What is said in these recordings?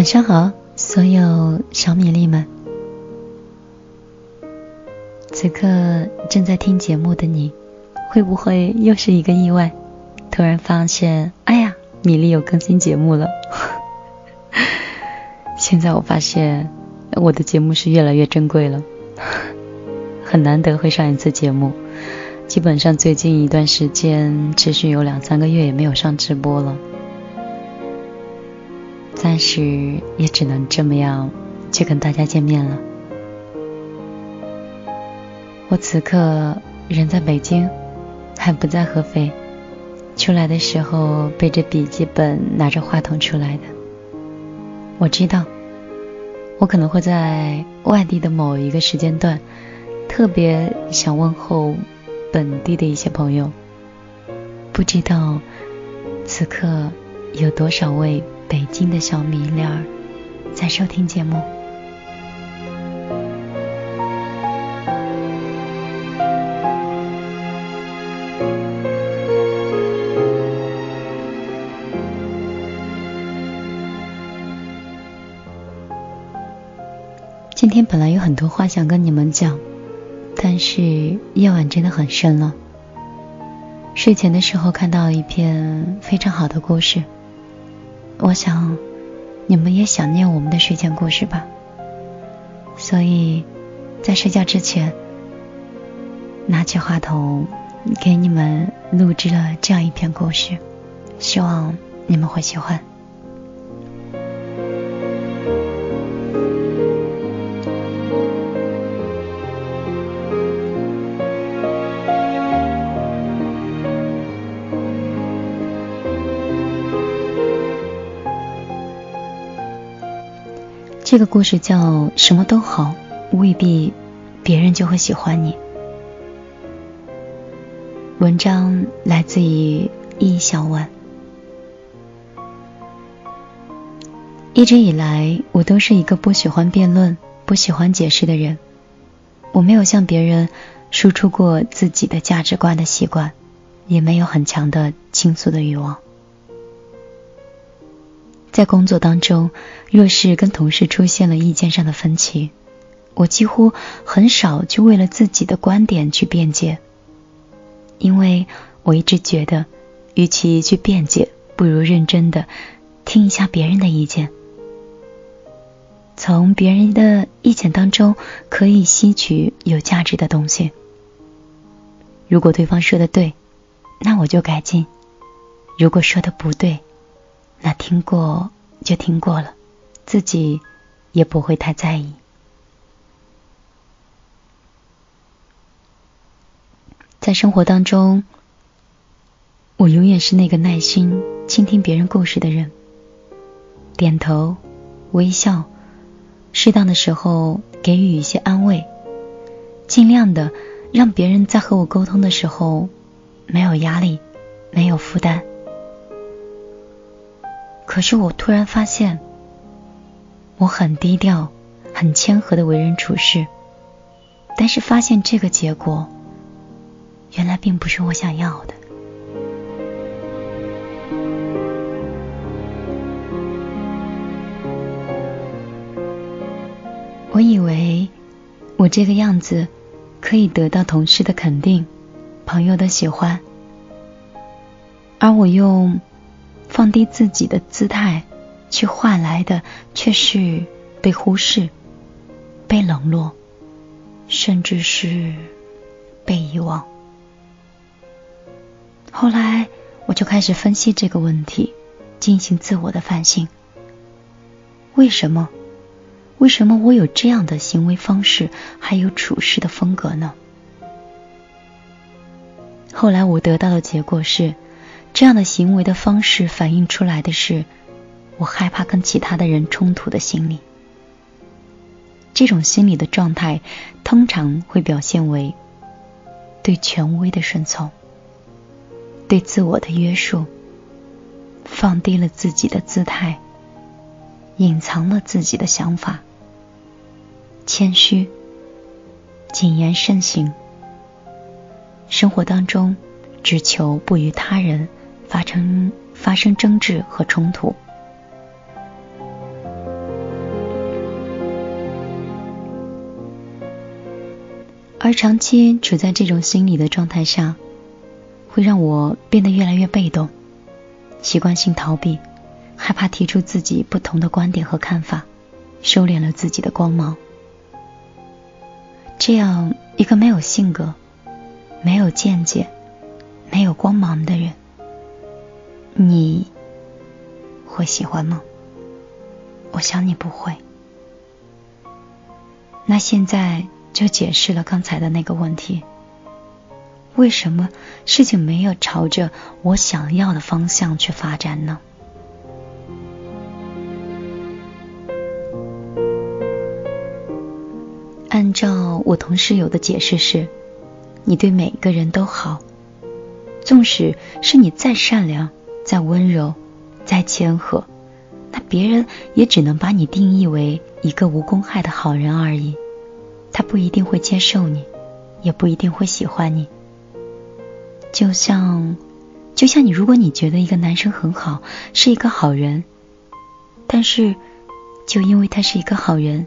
晚上好，所有小米粒们。此刻正在听节目的你，会不会又是一个意外？突然发现，哎呀，米粒有更新节目了。现在我发现，我的节目是越来越珍贵了，很难得会上一次节目。基本上最近一段时间，持续有两三个月也没有上直播了。暂时也只能这么样去跟大家见面了。我此刻人在北京，还不在合肥。出来的时候背着笔记本，拿着话筒出来的。我知道，我可能会在外地的某一个时间段，特别想问候本地的一些朋友。不知道此刻有多少位。北京的小米粒儿在收听节目。今天本来有很多话想跟你们讲，但是夜晚真的很深了。睡前的时候看到一篇非常好的故事。我想，你们也想念我们的睡前故事吧。所以，在睡觉之前，拿起话筒，给你们录制了这样一篇故事，希望你们会喜欢。这个故事叫什么都好，未必别人就会喜欢你。文章来自于易小婉。一直以来，我都是一个不喜欢辩论、不喜欢解释的人。我没有向别人输出过自己的价值观的习惯，也没有很强的倾诉的欲望。在工作当中，若是跟同事出现了意见上的分歧，我几乎很少去为了自己的观点去辩解，因为我一直觉得，与其去辩解，不如认真的听一下别人的意见，从别人的意见当中可以吸取有价值的东西。如果对方说的对，那我就改进；如果说的不对，那听过就听过了，自己也不会太在意。在生活当中，我永远是那个耐心倾听别人故事的人，点头、微笑，适当的时候给予一些安慰，尽量的让别人在和我沟通的时候没有压力、没有负担。可是我突然发现，我很低调、很谦和的为人处事，但是发现这个结果，原来并不是我想要的。我以为我这个样子可以得到同事的肯定、朋友的喜欢，而我用。放低自己的姿态，去换来的却是被忽视、被冷落，甚至是被遗忘。后来，我就开始分析这个问题，进行自我的反省：为什么？为什么我有这样的行为方式，还有处事的风格呢？后来，我得到的结果是。这样的行为的方式反映出来的是，我害怕跟其他的人冲突的心理。这种心理的状态通常会表现为对权威的顺从、对自我的约束、放低了自己的姿态、隐藏了自己的想法、谦虚、谨言慎行。生活当中只求不与他人。发生发生争执和冲突。而长期处在这种心理的状态下，会让我变得越来越被动，习惯性逃避，害怕提出自己不同的观点和看法，收敛了自己的光芒。这样一个没有性格、没有见解、没有光芒的人。你会喜欢吗？我想你不会。那现在就解释了刚才的那个问题：为什么事情没有朝着我想要的方向去发展呢？按照我同室友的解释是，你对每个人都好，纵使是你再善良、再温柔、再谦和。那别人也只能把你定义为一个无公害的好人而已，他不一定会接受你，也不一定会喜欢你。就像，就像你，如果你觉得一个男生很好，是一个好人，但是就因为他是一个好人，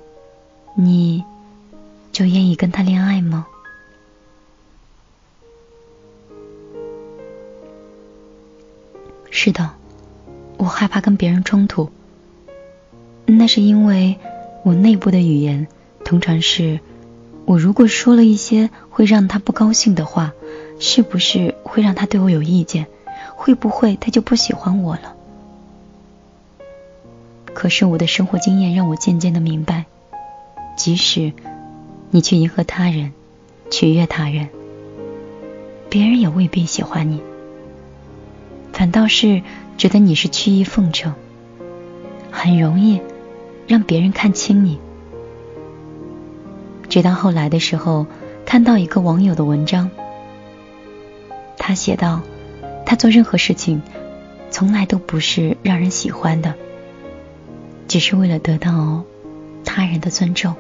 你就愿意跟他恋爱吗？是的。我害怕跟别人冲突，那是因为我内部的语言通常是：我如果说了一些会让他不高兴的话，是不是会让他对我有意见？会不会他就不喜欢我了？可是我的生活经验让我渐渐的明白，即使你去迎合他人、取悦他人，别人也未必喜欢你，反倒是。觉得你是曲意奉承，很容易让别人看清你。直到后来的时候，看到一个网友的文章，他写道：“他做任何事情，从来都不是让人喜欢的，只是为了得到他人的尊重。”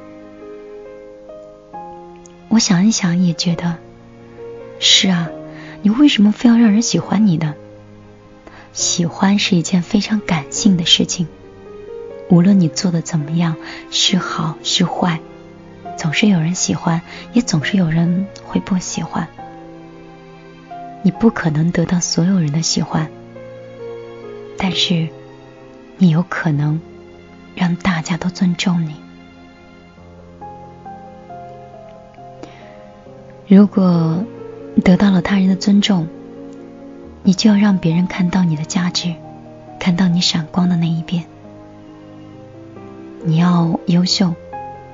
我想一想，也觉得是啊，你为什么非要让人喜欢你呢？喜欢是一件非常感性的事情，无论你做的怎么样，是好是坏，总是有人喜欢，也总是有人会不喜欢。你不可能得到所有人的喜欢，但是你有可能让大家都尊重你。如果得到了他人的尊重，你就要让别人看到你的价值，看到你闪光的那一边。你要优秀、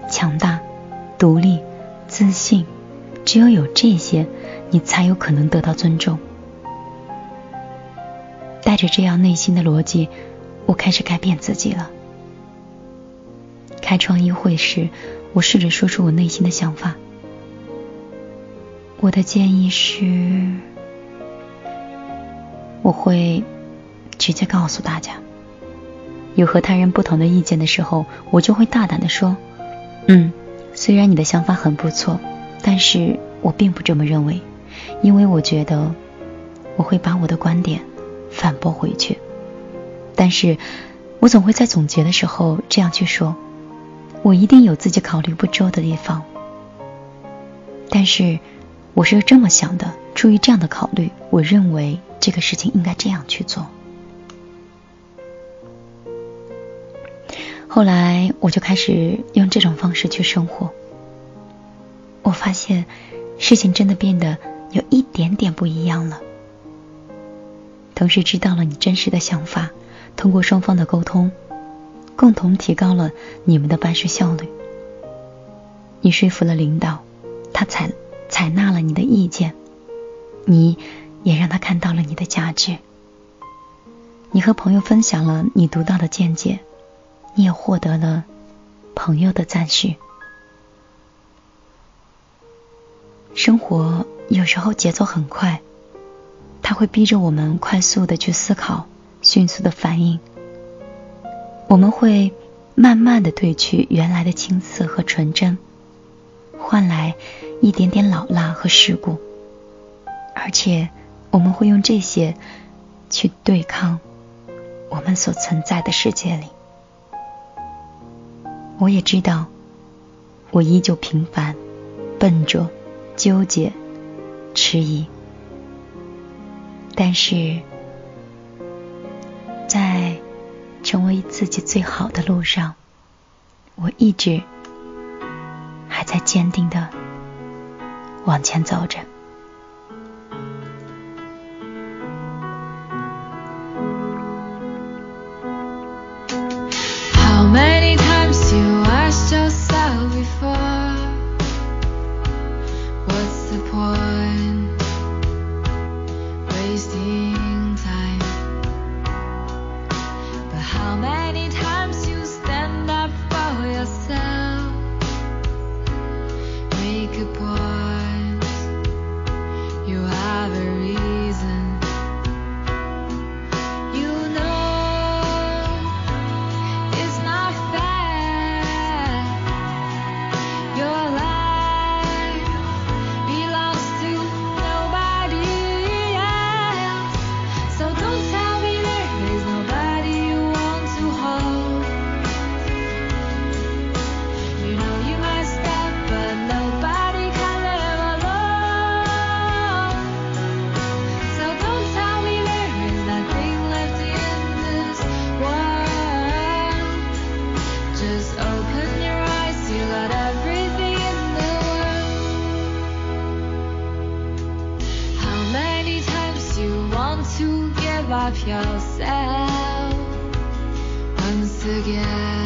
强大、独立、自信，只有有这些，你才有可能得到尊重。带着这样内心的逻辑，我开始改变自己了。开创议会时，我试着说出我内心的想法。我的建议是。我会直接告诉大家，有和他人不同的意见的时候，我就会大胆的说：“嗯，虽然你的想法很不错，但是我并不这么认为，因为我觉得我会把我的观点反驳回去。但是我总会在总结的时候这样去说：我一定有自己考虑不周的地方，但是我是这么想的，出于这样的考虑，我认为。”这个事情应该这样去做。后来我就开始用这种方式去生活。我发现事情真的变得有一点点不一样了。同时知道了你真实的想法，通过双方的沟通，共同提高了你们的办事效率。你说服了领导，他采采纳了你的意见，你。也让他看到了你的价值。你和朋友分享了你独到的见解，你也获得了朋友的赞许。生活有时候节奏很快，它会逼着我们快速的去思考，迅速的反应。我们会慢慢的褪去原来的青涩和纯真，换来一点点老辣和世故，而且。我们会用这些去对抗我们所存在的世界里。我也知道，我依旧平凡、笨拙、纠结、迟疑。但是，在成为自己最好的路上，我一直还在坚定的往前走着。praise thee. again.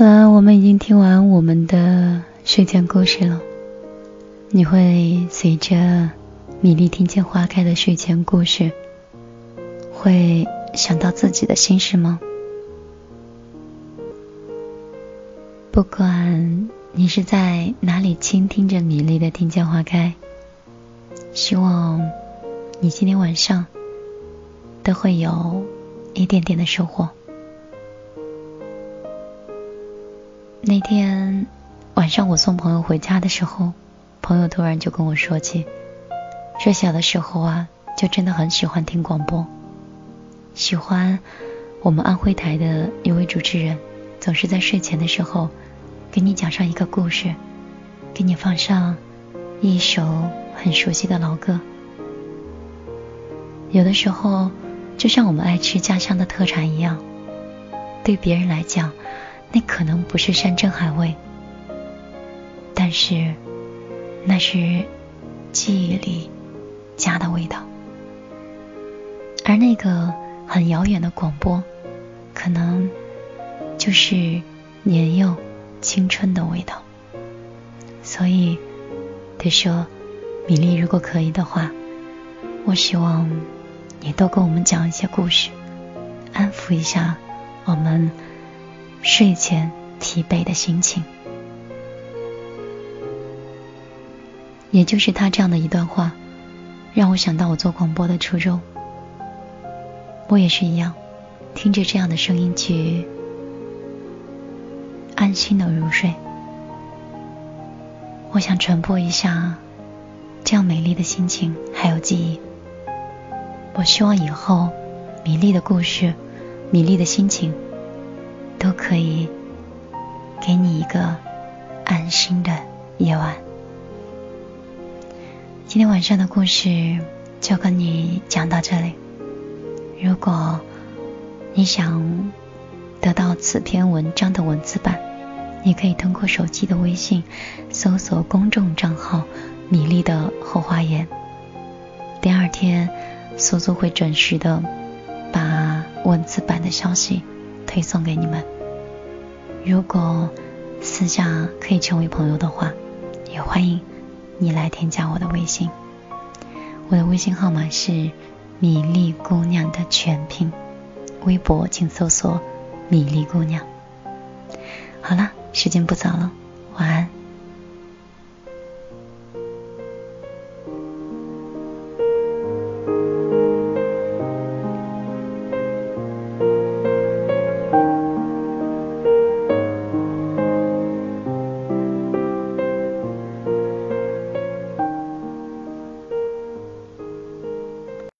好了，我们已经听完我们的睡前故事了。你会随着米粒听见花开的睡前故事，会想到自己的心事吗？不管你是在哪里倾听着米粒的听见花开，希望你今天晚上都会有一点点的收获。那天晚上我送朋友回家的时候，朋友突然就跟我说起，说小的时候啊，就真的很喜欢听广播，喜欢我们安徽台的一位主持人，总是在睡前的时候给你讲上一个故事，给你放上一首很熟悉的老歌。有的时候，就像我们爱吃家乡的特产一样，对别人来讲。那可能不是山珍海味，但是那是记忆里家的味道。而那个很遥远的广播，可能就是年幼青春的味道。所以，得说，米粒，如果可以的话，我希望你多跟我们讲一些故事，安抚一下我们睡前疲惫的心情。也就是他这样的一段话，让我想到我做广播的初衷。我也是一样，听着这样的声音去安心的入睡。我想传播一下这样美丽的心情，还有记忆。我希望以后米粒的故事、米粒的心情，都可以给你一个安心的夜晚。今天晚上的故事就跟你讲到这里。如果你想得到此篇文章的文字版，你可以通过手机的微信搜索公众账号“米粒的后花园”。第二天，苏苏会准时的把文字版的消息推送给你们。如果私下可以成为朋友的话，也欢迎。你来添加我的微信，我的微信号码是米粒姑娘的全拼，微博请搜索米粒姑娘。好了，时间不早了，晚安。